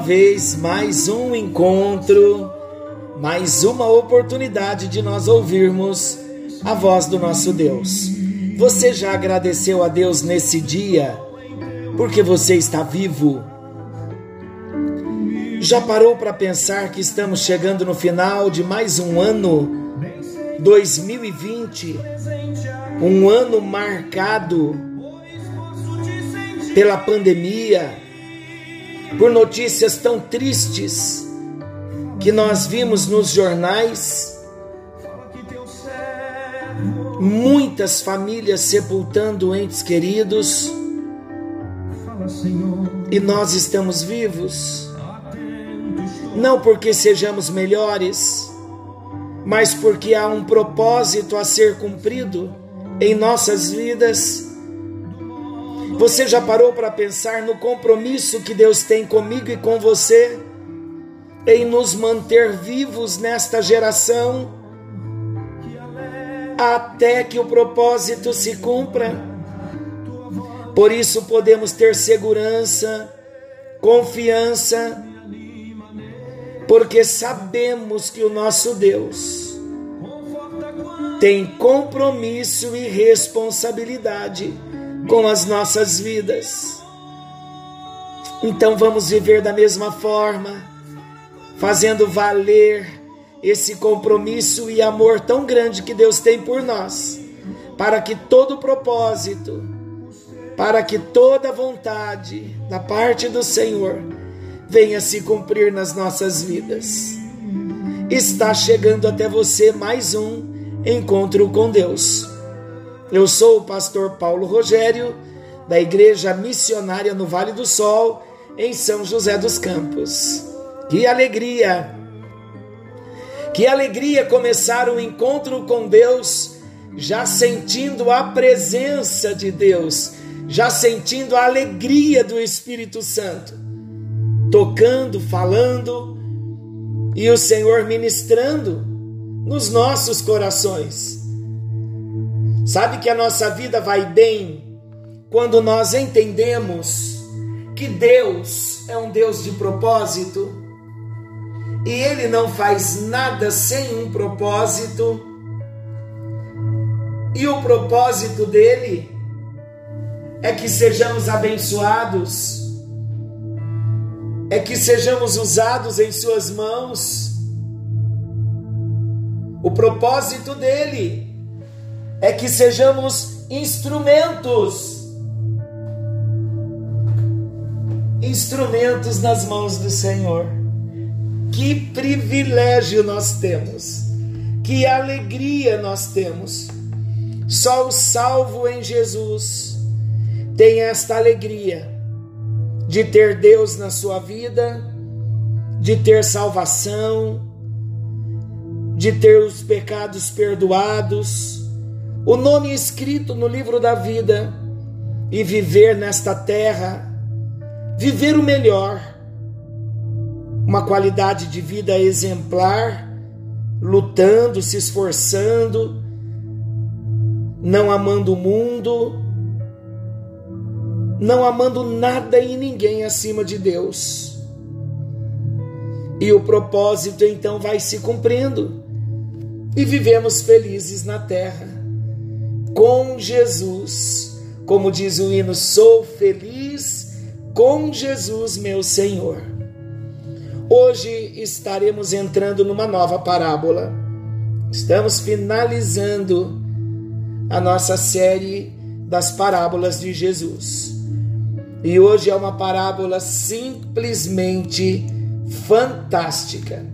vez, mais um encontro, mais uma oportunidade de nós ouvirmos a voz do nosso Deus. Você já agradeceu a Deus nesse dia porque você está vivo? Já parou para pensar que estamos chegando no final de mais um ano 2020? Um ano marcado pela pandemia, por notícias tão tristes que nós vimos nos jornais, muitas famílias sepultando entes queridos e nós estamos vivos. Não porque sejamos melhores, mas porque há um propósito a ser cumprido em nossas vidas. Você já parou para pensar no compromisso que Deus tem comigo e com você em nos manter vivos nesta geração até que o propósito se cumpra? Por isso podemos ter segurança, confiança, porque sabemos que o nosso Deus tem compromisso e responsabilidade com as nossas vidas. Então vamos viver da mesma forma, fazendo valer esse compromisso e amor tão grande que Deus tem por nós, para que todo propósito, para que toda vontade da parte do Senhor venha se cumprir nas nossas vidas. Está chegando até você mais um encontro com Deus. Eu sou o pastor Paulo Rogério, da Igreja Missionária no Vale do Sol, em São José dos Campos. Que alegria! Que alegria começar o encontro com Deus, já sentindo a presença de Deus, já sentindo a alegria do Espírito Santo, tocando, falando e o Senhor ministrando nos nossos corações. Sabe que a nossa vida vai bem quando nós entendemos que Deus é um Deus de propósito e Ele não faz nada sem um propósito, e o propósito dele é que sejamos abençoados, é que sejamos usados em Suas mãos. O propósito dele é que sejamos instrumentos, instrumentos nas mãos do Senhor. Que privilégio nós temos, que alegria nós temos. Só o salvo em Jesus tem esta alegria de ter Deus na sua vida, de ter salvação, de ter os pecados perdoados, o nome escrito no livro da vida e viver nesta terra, viver o melhor, uma qualidade de vida exemplar, lutando, se esforçando, não amando o mundo, não amando nada e ninguém acima de Deus. E o propósito então vai se cumprindo e vivemos felizes na terra com Jesus. Como diz o hino, sou feliz com Jesus, meu Senhor. Hoje estaremos entrando numa nova parábola. Estamos finalizando a nossa série das parábolas de Jesus. E hoje é uma parábola simplesmente fantástica.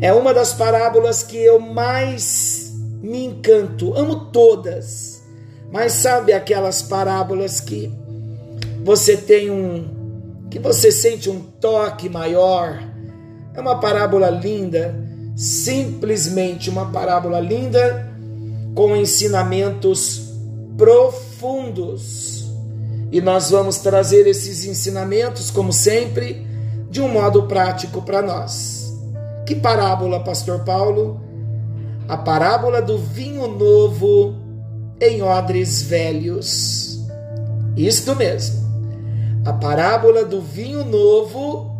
É uma das parábolas que eu mais me encanto. Amo todas. Mas sabe aquelas parábolas que você tem um que você sente um toque maior? É uma parábola linda, simplesmente uma parábola linda com ensinamentos profundos. E nós vamos trazer esses ensinamentos, como sempre, de um modo prático para nós. Que parábola, Pastor Paulo? A parábola do vinho novo em odres velhos. Isto mesmo. A parábola do vinho novo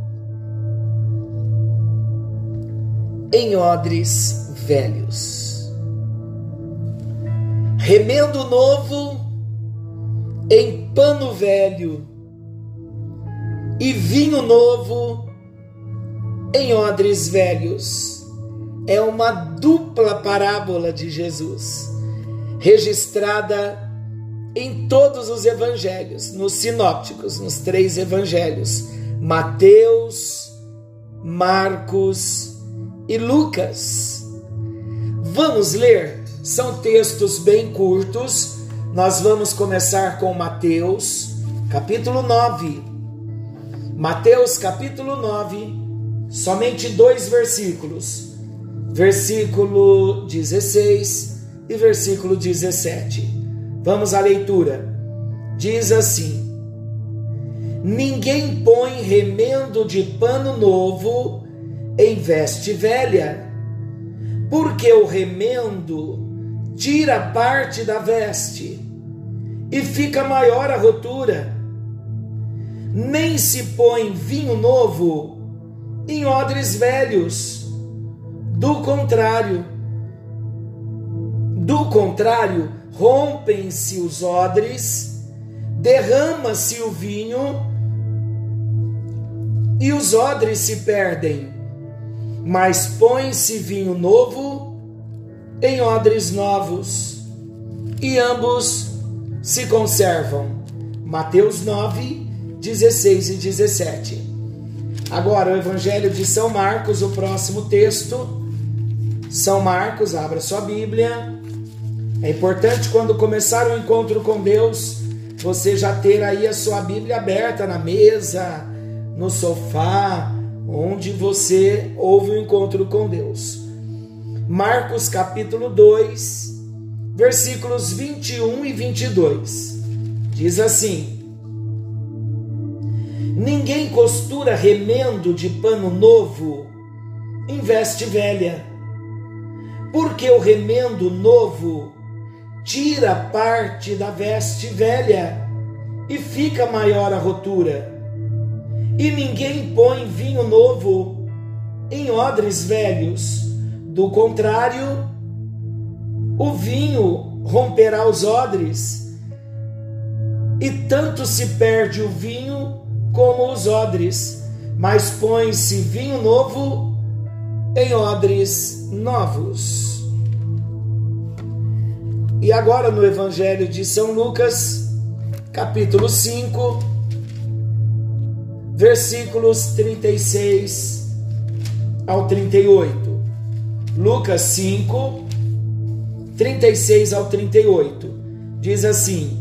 em odres velhos. Remendo novo em pano velho e vinho novo em odres velhos. É uma dupla parábola de Jesus, registrada em todos os evangelhos, nos sinópticos, nos três evangelhos: Mateus, Marcos e Lucas. Vamos ler, são textos bem curtos. Nós vamos começar com Mateus, capítulo 9. Mateus, capítulo 9, somente dois versículos, versículo 16 e versículo 17. Vamos à leitura. Diz assim: Ninguém põe remendo de pano novo em veste velha, porque o remendo tira parte da veste e fica maior a rotura. Nem se põe vinho novo em odres velhos. Do contrário, do contrário, rompem-se os odres, derrama-se o vinho e os odres se perdem mas põe-se vinho novo em odres novos, e ambos se conservam. Mateus 9, 16 e 17. Agora, o Evangelho de São Marcos, o próximo texto. São Marcos, abra sua Bíblia. É importante quando começar o encontro com Deus, você já ter aí a sua Bíblia aberta na mesa, no sofá, onde você ouve o encontro com Deus. Marcos capítulo 2, versículos 21 e 22. Diz assim: Ninguém costura remendo de pano novo em veste velha, porque o remendo novo tira parte da veste velha e fica maior a rotura. E ninguém põe vinho novo em odres velhos. Do contrário, o vinho romperá os odres, e tanto se perde o vinho como os odres, mas põe-se vinho novo em odres novos. E agora no Evangelho de São Lucas, capítulo 5, versículos 36 ao 38. Lucas 5, 36 ao 38. Diz assim: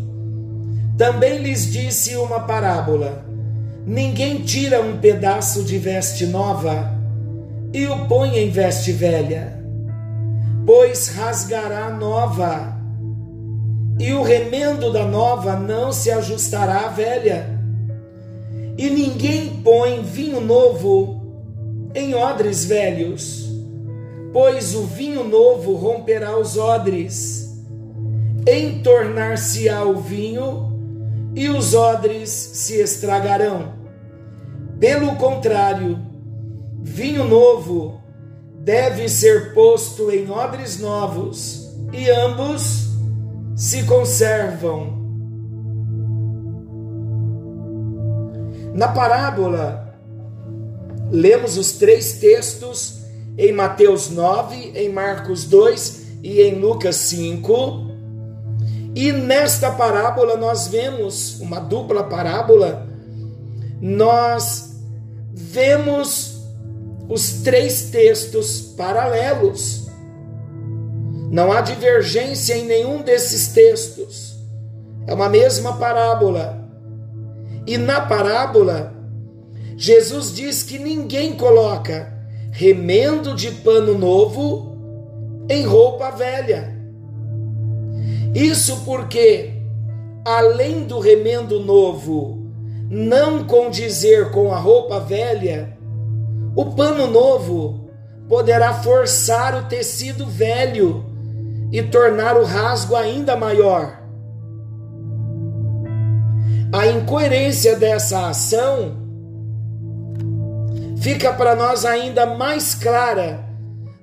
Também lhes disse uma parábola: Ninguém tira um pedaço de veste nova e o põe em veste velha, pois rasgará nova, e o remendo da nova não se ajustará à velha e ninguém põe vinho novo em odres velhos, pois o vinho novo romperá os odres, entornar-se-á o vinho e os odres se estragarão. Pelo contrário, vinho novo deve ser posto em odres novos, e ambos se conservam Na parábola, lemos os três textos em Mateus 9, em Marcos 2 e em Lucas 5. E nesta parábola nós vemos uma dupla parábola, nós vemos os três textos paralelos. Não há divergência em nenhum desses textos. É uma mesma parábola. E na parábola, Jesus diz que ninguém coloca remendo de pano novo em roupa velha. Isso porque além do remendo novo não condizer com a roupa velha, o pano novo poderá forçar o tecido velho e tornar o rasgo ainda maior. A incoerência dessa ação fica para nós ainda mais clara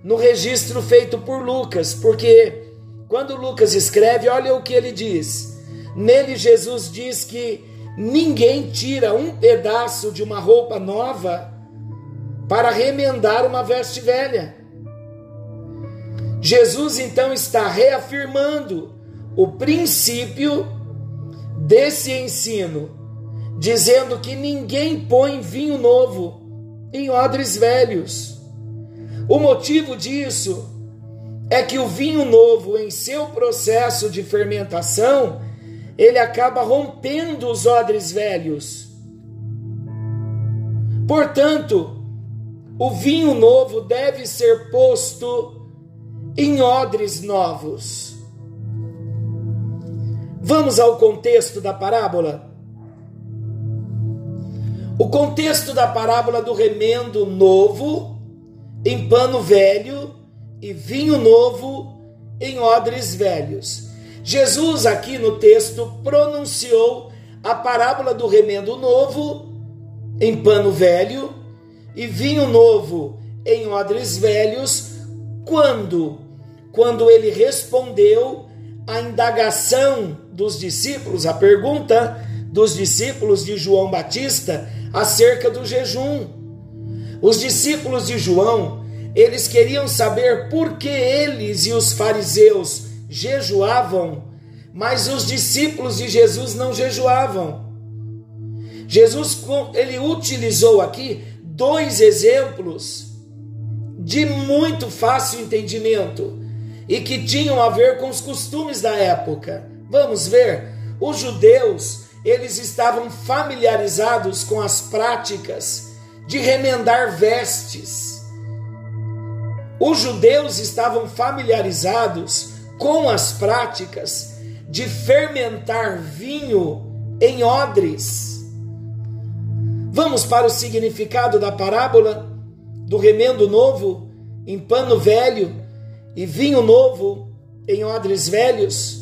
no registro feito por Lucas, porque quando Lucas escreve, olha o que ele diz. Nele, Jesus diz que ninguém tira um pedaço de uma roupa nova para remendar uma veste velha. Jesus então está reafirmando o princípio desse ensino, dizendo que ninguém põe vinho novo em odres velhos. O motivo disso é que o vinho novo, em seu processo de fermentação, ele acaba rompendo os odres velhos. Portanto, o vinho novo deve ser posto em odres novos. Vamos ao contexto da parábola. O contexto da parábola do remendo novo em pano velho e vinho novo em odres velhos. Jesus, aqui no texto, pronunciou a parábola do remendo novo em pano velho e vinho novo em odres velhos, quando? Quando ele respondeu à indagação dos discípulos, a pergunta dos discípulos de João Batista acerca do jejum. Os discípulos de João, eles queriam saber por que eles e os fariseus jejuavam, mas os discípulos de Jesus não jejuavam. Jesus ele utilizou aqui dois exemplos de muito fácil entendimento e que tinham a ver com os costumes da época. Vamos ver, os judeus, eles estavam familiarizados com as práticas de remendar vestes. Os judeus estavam familiarizados com as práticas de fermentar vinho em odres. Vamos para o significado da parábola do remendo novo em pano velho e vinho novo em odres velhos.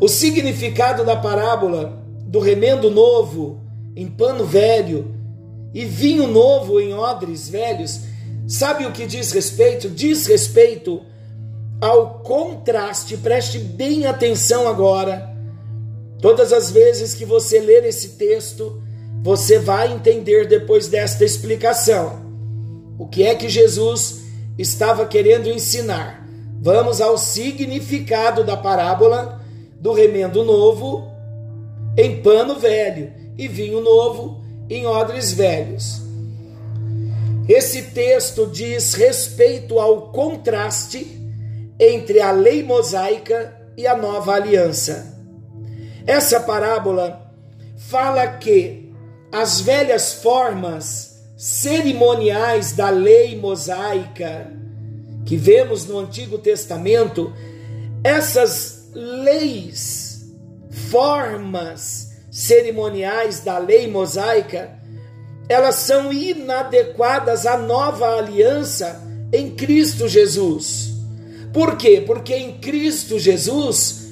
O significado da parábola do remendo novo em pano velho e vinho novo em odres velhos, sabe o que diz respeito? Diz respeito ao contraste. Preste bem atenção agora. Todas as vezes que você ler esse texto, você vai entender depois desta explicação o que é que Jesus estava querendo ensinar. Vamos ao significado da parábola do remendo novo em pano velho e vinho novo em odres velhos. Esse texto diz respeito ao contraste entre a lei mosaica e a nova aliança. Essa parábola fala que as velhas formas cerimoniais da lei mosaica que vemos no Antigo Testamento, essas leis, formas cerimoniais da lei mosaica, elas são inadequadas à nova aliança em Cristo Jesus. Por quê? Porque em Cristo Jesus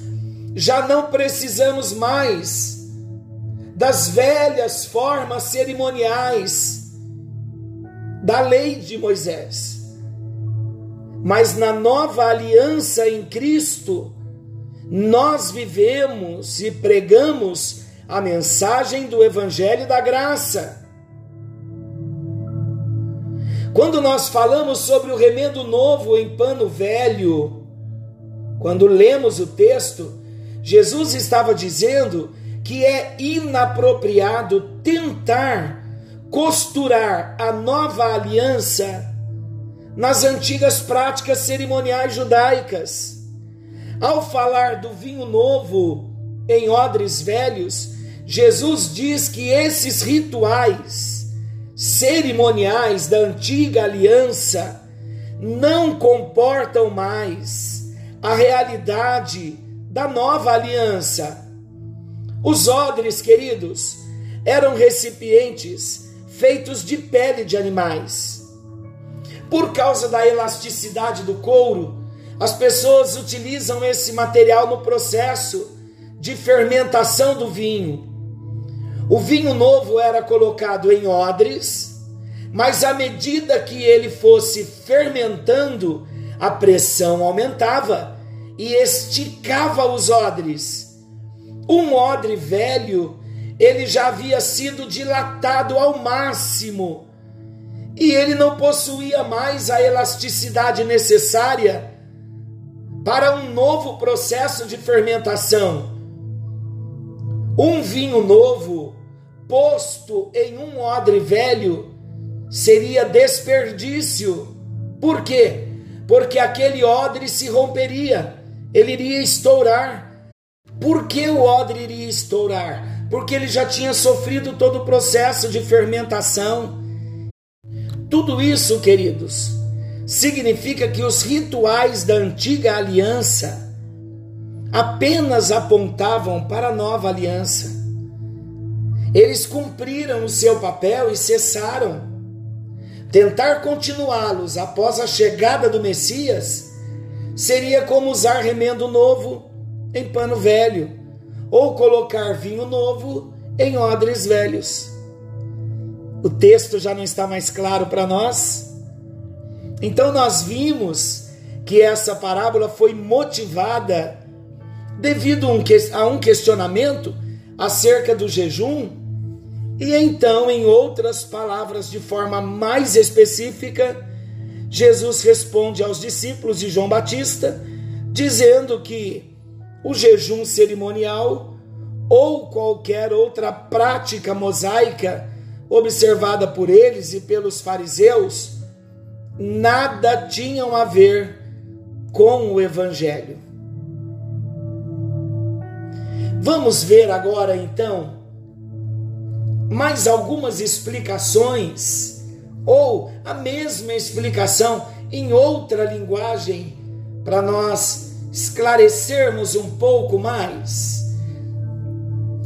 já não precisamos mais das velhas formas cerimoniais da lei de Moisés. Mas na nova aliança em Cristo, nós vivemos e pregamos a mensagem do Evangelho da Graça quando nós falamos sobre o remendo novo em pano velho, quando lemos o texto, Jesus estava dizendo que é inapropriado tentar costurar a nova aliança nas antigas práticas cerimoniais judaicas. Ao falar do vinho novo em odres velhos, Jesus diz que esses rituais cerimoniais da antiga aliança não comportam mais a realidade da nova aliança. Os odres, queridos, eram recipientes feitos de pele de animais. Por causa da elasticidade do couro, as pessoas utilizam esse material no processo de fermentação do vinho. O vinho novo era colocado em odres, mas à medida que ele fosse fermentando, a pressão aumentava e esticava os odres. Um odre velho, ele já havia sido dilatado ao máximo e ele não possuía mais a elasticidade necessária para um novo processo de fermentação. Um vinho novo posto em um odre velho seria desperdício. Por quê? Porque aquele odre se romperia, ele iria estourar. Por que o odre iria estourar? Porque ele já tinha sofrido todo o processo de fermentação. Tudo isso, queridos, significa que os rituais da antiga aliança apenas apontavam para a nova aliança. Eles cumpriram o seu papel e cessaram. Tentar continuá-los após a chegada do Messias seria como usar remendo novo em pano velho ou colocar vinho novo em odres velhos. O texto já não está mais claro para nós? Então nós vimos que essa parábola foi motivada devido a um questionamento acerca do jejum, e então, em outras palavras, de forma mais específica, Jesus responde aos discípulos de João Batista, dizendo que o jejum cerimonial ou qualquer outra prática mosaica observada por eles e pelos fariseus nada tinham a ver com o Evangelho. Vamos ver agora então mais algumas explicações ou a mesma explicação em outra linguagem para nós esclarecermos um pouco mais.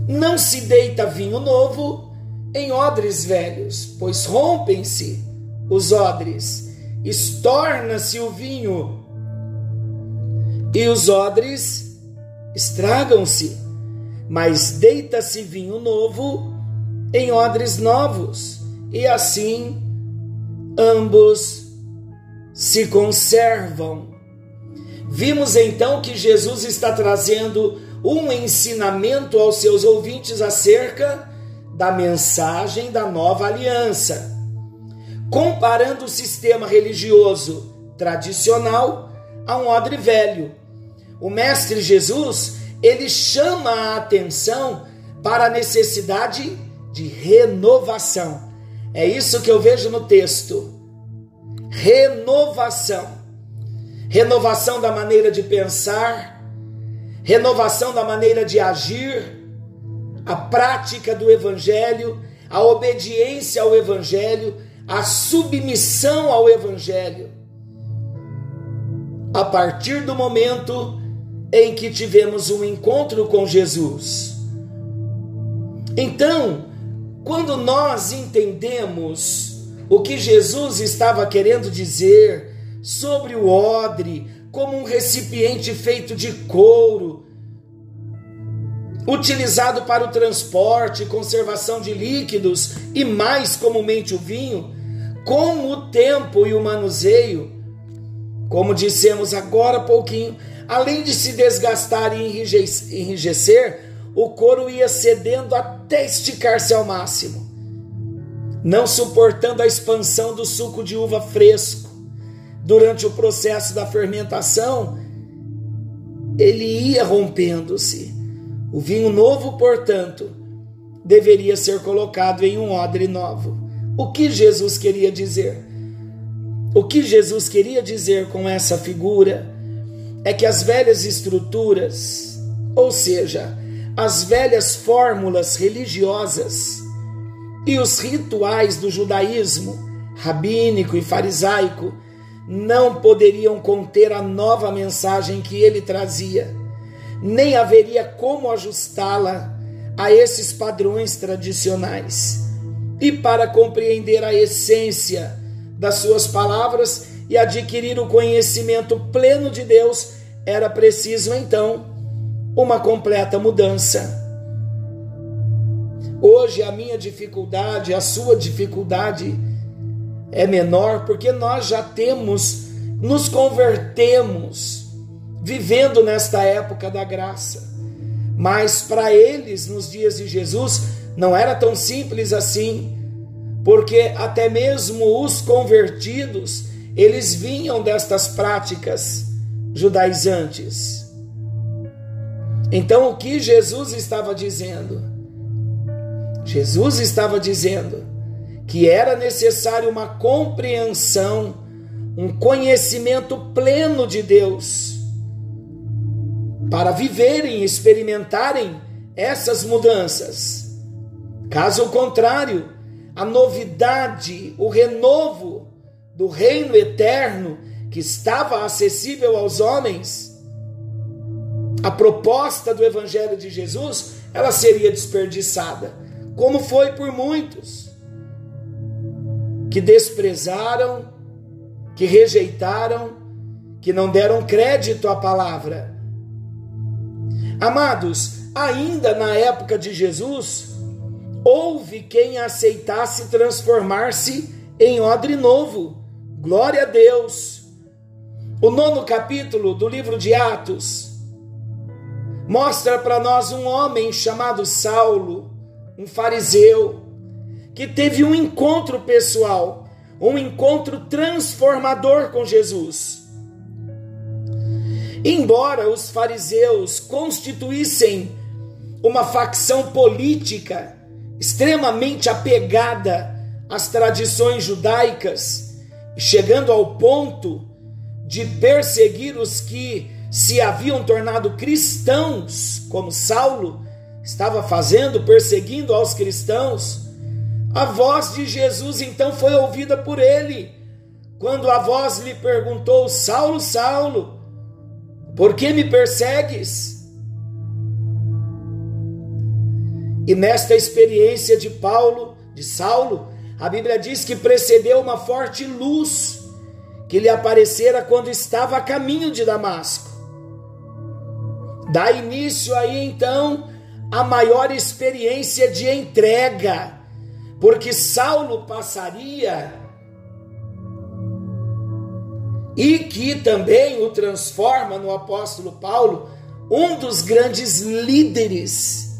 Não se deita vinho novo em odres velhos, pois rompem-se os odres estorna-se o vinho e os odres estragam-se, mas deita-se vinho novo em odres novos, e assim ambos se conservam. Vimos então que Jesus está trazendo um ensinamento aos seus ouvintes acerca da mensagem da nova aliança comparando o sistema religioso tradicional a um odre velho. O mestre Jesus, ele chama a atenção para a necessidade de renovação. É isso que eu vejo no texto. Renovação. Renovação da maneira de pensar, renovação da maneira de agir, a prática do evangelho, a obediência ao evangelho, a submissão ao Evangelho. A partir do momento em que tivemos um encontro com Jesus. Então, quando nós entendemos o que Jesus estava querendo dizer sobre o odre como um recipiente feito de couro, utilizado para o transporte e conservação de líquidos e mais comumente o vinho, com o tempo e o manuseio, como dissemos agora há pouquinho, além de se desgastar e enrijecer, o couro ia cedendo até esticar-se ao máximo, não suportando a expansão do suco de uva fresco. Durante o processo da fermentação, ele ia rompendo-se. O vinho novo, portanto, deveria ser colocado em um odre novo. O que Jesus queria dizer? O que Jesus queria dizer com essa figura é que as velhas estruturas, ou seja, as velhas fórmulas religiosas e os rituais do judaísmo rabínico e farisaico não poderiam conter a nova mensagem que ele trazia, nem haveria como ajustá-la a esses padrões tradicionais. E para compreender a essência das suas palavras e adquirir o conhecimento pleno de Deus, era preciso então uma completa mudança. Hoje a minha dificuldade, a sua dificuldade é menor porque nós já temos, nos convertemos, vivendo nesta época da graça. Mas para eles, nos dias de Jesus, não era tão simples assim, porque até mesmo os convertidos, eles vinham destas práticas judaizantes. Então, o que Jesus estava dizendo? Jesus estava dizendo que era necessário uma compreensão, um conhecimento pleno de Deus para viverem, experimentarem essas mudanças. Caso contrário, a novidade, o renovo do reino eterno que estava acessível aos homens, a proposta do evangelho de Jesus, ela seria desperdiçada, como foi por muitos que desprezaram, que rejeitaram, que não deram crédito à palavra. Amados, ainda na época de Jesus, houve quem aceitasse transformar-se em odre novo. Glória a Deus. O nono capítulo do livro de Atos mostra para nós um homem chamado Saulo, um fariseu, que teve um encontro pessoal, um encontro transformador com Jesus. Embora os fariseus constituíssem uma facção política extremamente apegada às tradições judaicas, chegando ao ponto de perseguir os que se haviam tornado cristãos, como Saulo estava fazendo, perseguindo aos cristãos, a voz de Jesus então foi ouvida por ele, quando a voz lhe perguntou: Saulo, Saulo, por que me persegues? E nesta experiência de Paulo, de Saulo, a Bíblia diz que precedeu uma forte luz que lhe aparecera quando estava a caminho de Damasco. Dá início aí então a maior experiência de entrega porque Saulo passaria e que também o transforma no apóstolo Paulo, um dos grandes líderes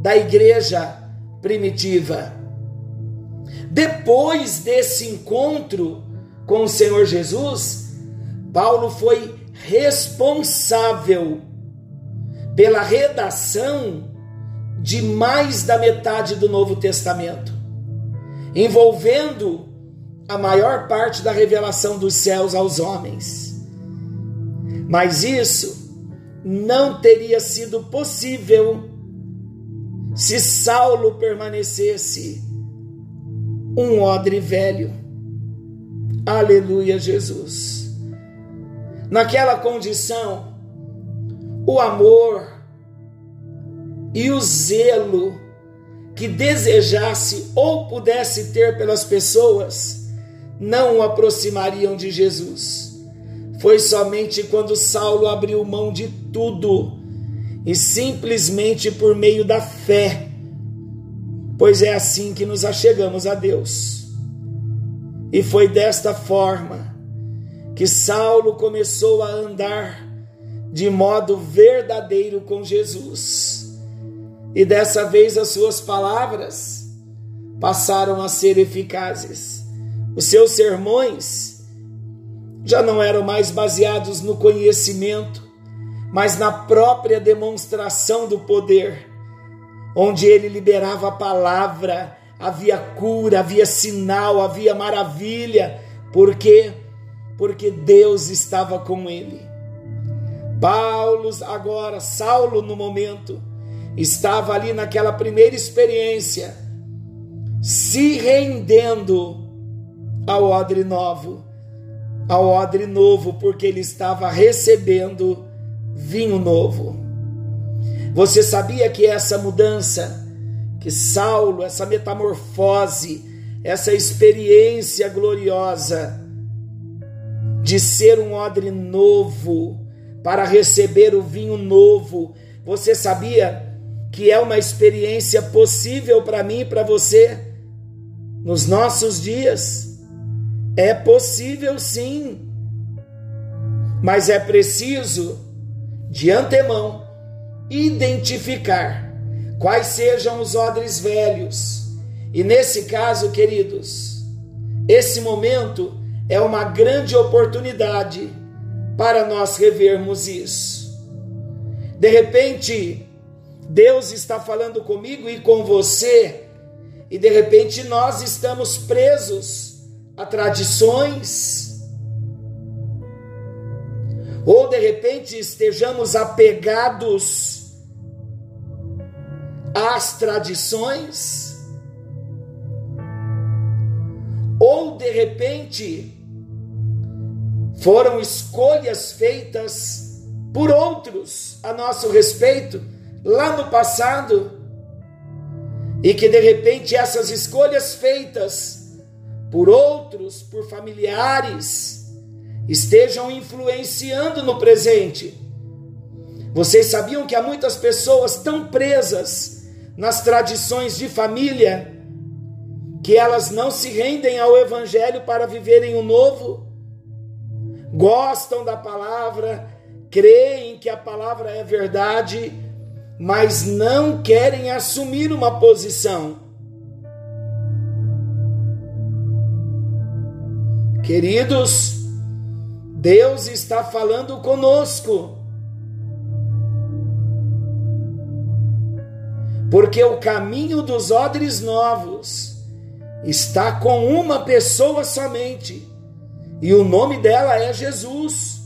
da igreja primitiva. Depois desse encontro com o Senhor Jesus, Paulo foi responsável pela redação de mais da metade do Novo Testamento envolvendo a maior parte da revelação dos céus aos homens. Mas isso não teria sido possível se Saulo permanecesse um odre velho. Aleluia, Jesus. Naquela condição, o amor e o zelo que desejasse ou pudesse ter pelas pessoas não o aproximariam de Jesus. Foi somente quando Saulo abriu mão de tudo e simplesmente por meio da fé, pois é assim que nos achegamos a Deus. E foi desta forma que Saulo começou a andar de modo verdadeiro com Jesus e dessa vez as suas palavras passaram a ser eficazes. Os seus sermões já não eram mais baseados no conhecimento, mas na própria demonstração do poder, onde ele liberava a palavra, havia cura, havia sinal, havia maravilha. Por quê? Porque Deus estava com ele. Paulo agora, Saulo no momento, estava ali naquela primeira experiência, se rendendo ao odre novo, ao odre novo, porque ele estava recebendo vinho novo. Você sabia que essa mudança, que Saulo, essa metamorfose, essa experiência gloriosa de ser um odre novo para receber o vinho novo, você sabia que é uma experiência possível para mim e para você nos nossos dias? É possível sim, mas é preciso, de antemão, identificar quais sejam os odres velhos e nesse caso, queridos, esse momento é uma grande oportunidade para nós revermos isso. De repente, Deus está falando comigo e com você, e de repente nós estamos presos a tradições, ou de repente estejamos apegados às tradições, ou de repente foram escolhas feitas por outros a nosso respeito lá no passado e que de repente essas escolhas feitas por outros, por familiares, estejam influenciando no presente. Vocês sabiam que há muitas pessoas tão presas nas tradições de família que elas não se rendem ao Evangelho para viverem o novo, gostam da palavra, creem que a palavra é verdade, mas não querem assumir uma posição. Queridos, Deus está falando conosco. Porque o caminho dos odres novos está com uma pessoa somente, e o nome dela é Jesus.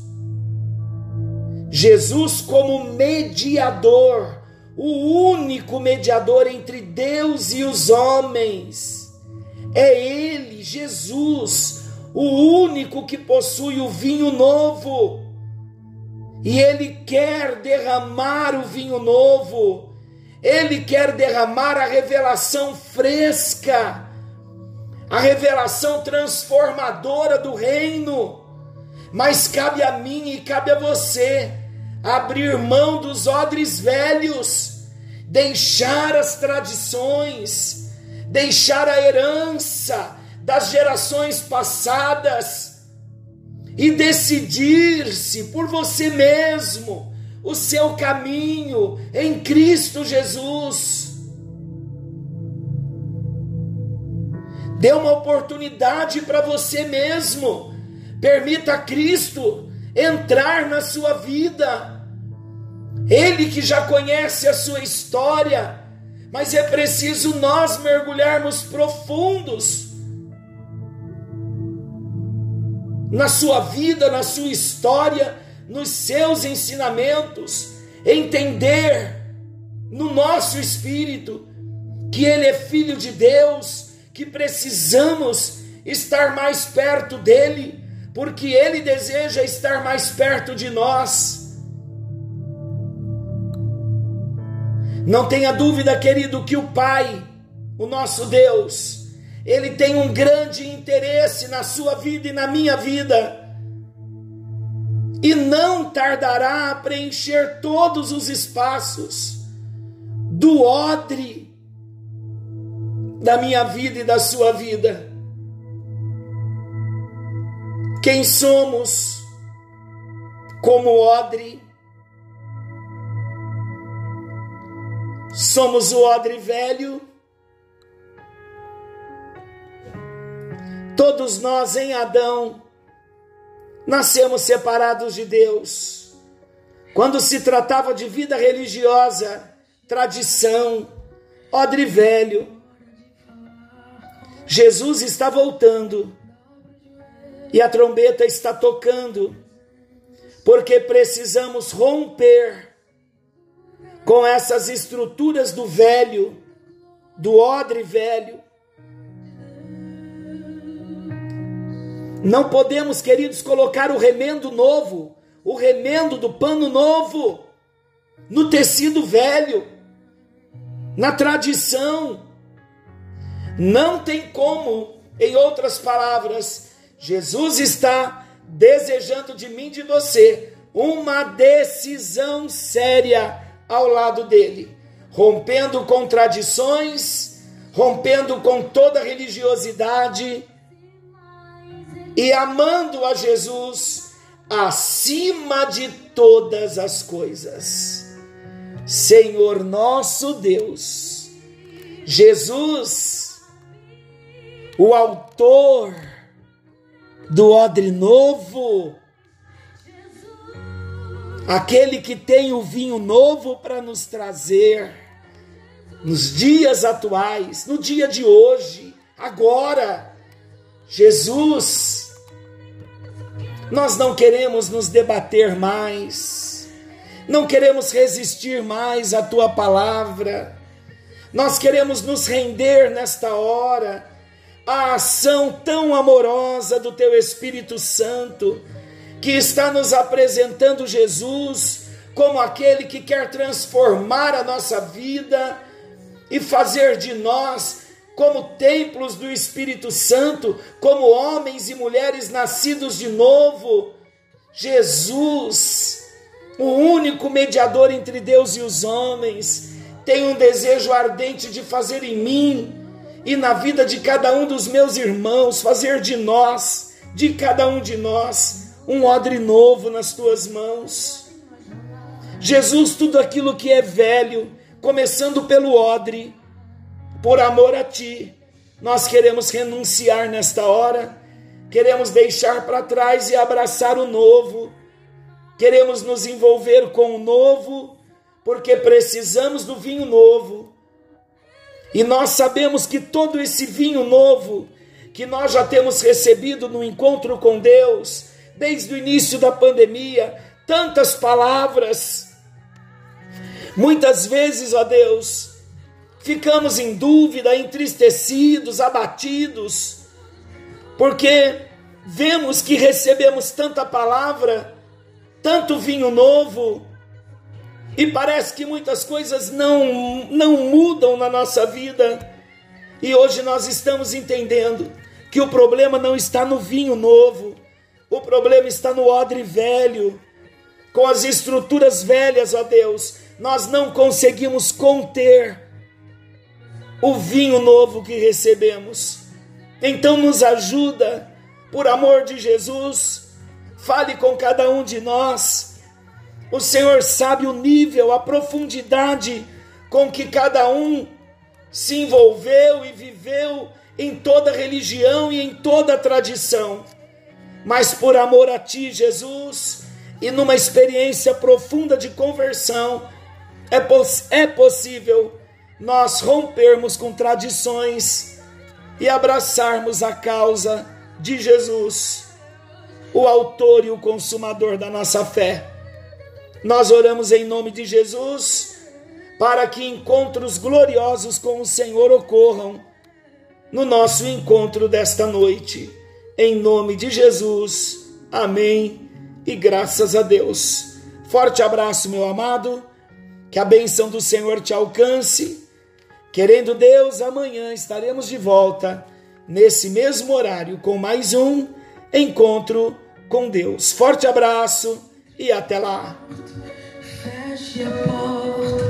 Jesus, como mediador, o único mediador entre Deus e os homens. É Ele, Jesus, o único que possui o vinho novo. E Ele quer derramar o vinho novo, Ele quer derramar a revelação fresca a revelação transformadora do reino. Mas cabe a mim e cabe a você abrir mão dos odres velhos, deixar as tradições, deixar a herança das gerações passadas e decidir-se por você mesmo o seu caminho em Cristo Jesus. Dê uma oportunidade para você mesmo. Permita Cristo entrar na sua vida. Ele que já conhece a sua história, mas é preciso nós mergulharmos profundos na sua vida, na sua história, nos seus ensinamentos, entender no nosso espírito que Ele é Filho de Deus que precisamos estar mais perto dele, porque ele deseja estar mais perto de nós. Não tenha dúvida, querido, que o Pai, o nosso Deus, ele tem um grande interesse na sua vida e na minha vida. E não tardará a preencher todos os espaços do odre da minha vida e da sua vida. Quem somos como odre? Somos o odre velho. Todos nós em Adão nascemos separados de Deus. Quando se tratava de vida religiosa, tradição, odre velho, Jesus está voltando e a trombeta está tocando, porque precisamos romper com essas estruturas do velho, do odre velho. Não podemos, queridos, colocar o remendo novo, o remendo do pano novo no tecido velho, na tradição. Não tem como, em outras palavras, Jesus está desejando de mim, de você, uma decisão séria ao lado dele, rompendo com tradições, rompendo com toda religiosidade e amando a Jesus acima de todas as coisas. Senhor nosso Deus, Jesus, o autor do odre novo, aquele que tem o vinho novo para nos trazer nos dias atuais, no dia de hoje, agora. Jesus, nós não queremos nos debater mais, não queremos resistir mais à tua palavra, nós queremos nos render nesta hora à ação tão amorosa do teu Espírito Santo que está nos apresentando Jesus como aquele que quer transformar a nossa vida e fazer de nós como templos do Espírito Santo, como homens e mulheres nascidos de novo. Jesus, o único mediador entre Deus e os homens, tem um desejo ardente de fazer em mim e na vida de cada um dos meus irmãos, fazer de nós, de cada um de nós, um odre novo nas tuas mãos. Jesus, tudo aquilo que é velho, começando pelo odre, por amor a ti, nós queremos renunciar nesta hora, queremos deixar para trás e abraçar o novo, queremos nos envolver com o novo, porque precisamos do vinho novo. E nós sabemos que todo esse vinho novo que nós já temos recebido no encontro com Deus, desde o início da pandemia, tantas palavras. Muitas vezes, ó Deus, ficamos em dúvida, entristecidos, abatidos, porque vemos que recebemos tanta palavra, tanto vinho novo, e parece que muitas coisas não, não mudam na nossa vida. E hoje nós estamos entendendo que o problema não está no vinho novo, o problema está no odre velho, com as estruturas velhas, ó Deus. Nós não conseguimos conter o vinho novo que recebemos. Então nos ajuda, por amor de Jesus, fale com cada um de nós. O Senhor sabe o nível, a profundidade com que cada um se envolveu e viveu em toda religião e em toda tradição mas por amor a Ti, Jesus, e numa experiência profunda de conversão, é, poss é possível nós rompermos com tradições e abraçarmos a causa de Jesus, o Autor e o Consumador da nossa fé. Nós oramos em nome de Jesus para que encontros gloriosos com o Senhor ocorram no nosso encontro desta noite em nome de Jesus. Amém. E graças a Deus. Forte abraço, meu amado. Que a benção do Senhor te alcance. Querendo Deus, amanhã estaremos de volta nesse mesmo horário com mais um encontro com Deus. Forte abraço e até lá. Feche a porta,